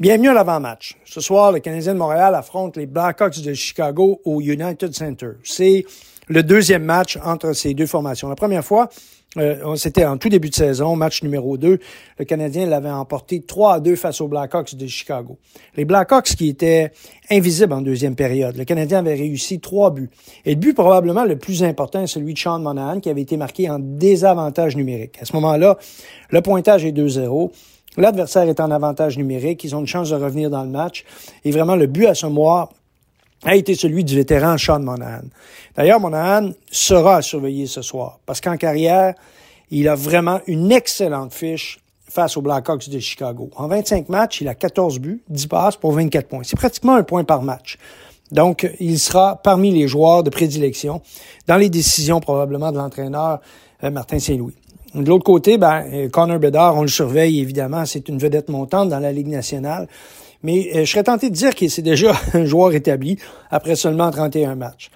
Bienvenue à l'avant-match. Ce soir, le Canadien de Montréal affronte les Blackhawks de Chicago au United Center. C'est le deuxième match entre ces deux formations. La première fois, euh, c'était en tout début de saison, match numéro 2. Le Canadien l'avait emporté 3 à 2 face aux Blackhawks de Chicago. Les Blackhawks qui étaient invisibles en deuxième période. Le Canadien avait réussi trois buts. Et le but probablement le plus important est celui de Sean Monahan qui avait été marqué en désavantage numérique. À ce moment-là, le pointage est 2-0. L'adversaire est en avantage numérique. Ils ont une chance de revenir dans le match. Et vraiment, le but à ce mois a été celui du vétéran Sean Monahan. D'ailleurs, Monahan sera à surveiller ce soir parce qu'en carrière, il a vraiment une excellente fiche face aux Blackhawks de Chicago. En 25 matchs, il a 14 buts, 10 passes pour 24 points. C'est pratiquement un point par match. Donc, il sera parmi les joueurs de prédilection dans les décisions probablement de l'entraîneur euh, Martin Saint-Louis. De l'autre côté, ben, euh, Connor Bedard, on le surveille évidemment, c'est une vedette montante dans la Ligue nationale. Mais euh, je serais tenté de dire que c'est déjà un joueur établi après seulement 31 matchs.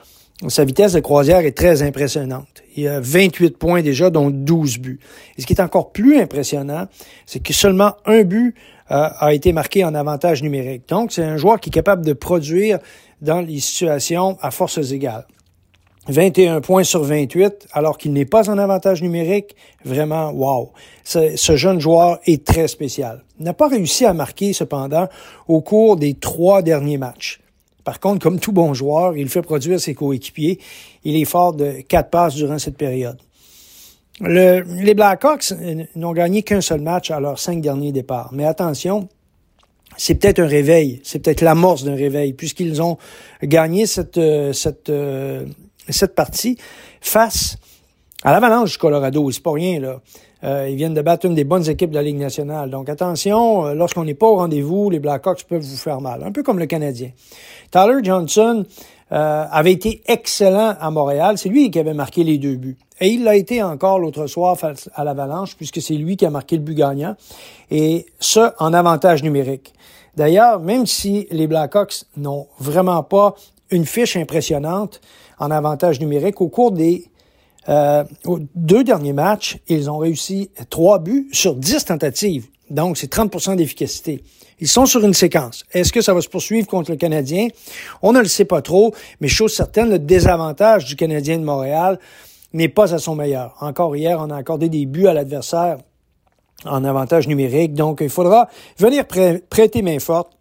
Sa vitesse de croisière est très impressionnante. Il a 28 points déjà, dont 12 buts. Et ce qui est encore plus impressionnant, c'est que seulement un but euh, a été marqué en avantage numérique. Donc, c'est un joueur qui est capable de produire dans les situations à forces égales. 21 points sur 28, alors qu'il n'est pas en avantage numérique. Vraiment, wow. Ce, jeune joueur est très spécial. Il n'a pas réussi à marquer, cependant, au cours des trois derniers matchs. Par contre, comme tout bon joueur, il fait produire ses coéquipiers. Il est fort de quatre passes durant cette période. Le, les Blackhawks n'ont gagné qu'un seul match à leurs cinq derniers départs. Mais attention, c'est peut-être un réveil, c'est peut-être l'amorce d'un réveil, puisqu'ils ont gagné cette, euh, cette, euh, cette partie face à l'Avalanche du Colorado. C'est pas rien, là. Euh, ils viennent de battre une des bonnes équipes de la Ligue nationale. Donc attention, euh, lorsqu'on n'est pas au rendez-vous, les Blackhawks peuvent vous faire mal. Un peu comme le Canadien. Tyler Johnson euh, avait été excellent à Montréal. C'est lui qui avait marqué les deux buts. Et il l'a été encore l'autre soir face à l'Avalanche, puisque c'est lui qui a marqué le but gagnant. Et ce, en avantage numérique. D'ailleurs, même si les Blackhawks n'ont vraiment pas une fiche impressionnante en avantage numérique, au cours des euh, deux derniers matchs, ils ont réussi trois buts sur dix tentatives. Donc, c'est 30% d'efficacité. Ils sont sur une séquence. Est-ce que ça va se poursuivre contre le Canadien? On ne le sait pas trop, mais chose certaine, le désavantage du Canadien de Montréal n'est pas à son meilleur. Encore hier, on a accordé des buts à l'adversaire en avantage numérique. Donc, il faudra venir prêter main forte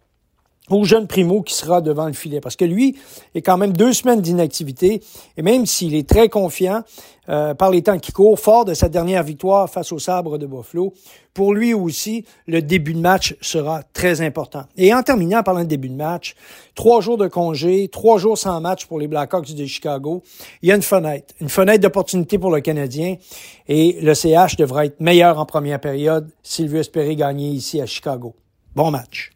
au jeune Primo qui sera devant le filet. Parce que lui est quand même deux semaines d'inactivité. Et même s'il est très confiant euh, par les temps qui courent, fort de sa dernière victoire face au sabre de Buffalo, pour lui aussi, le début de match sera très important. Et en terminant par le début de match, trois jours de congé, trois jours sans match pour les Blackhawks de Chicago, il y a une fenêtre, une fenêtre d'opportunité pour le Canadien. Et le CH devra être meilleur en première période s'il veut espérer gagner ici à Chicago. Bon match.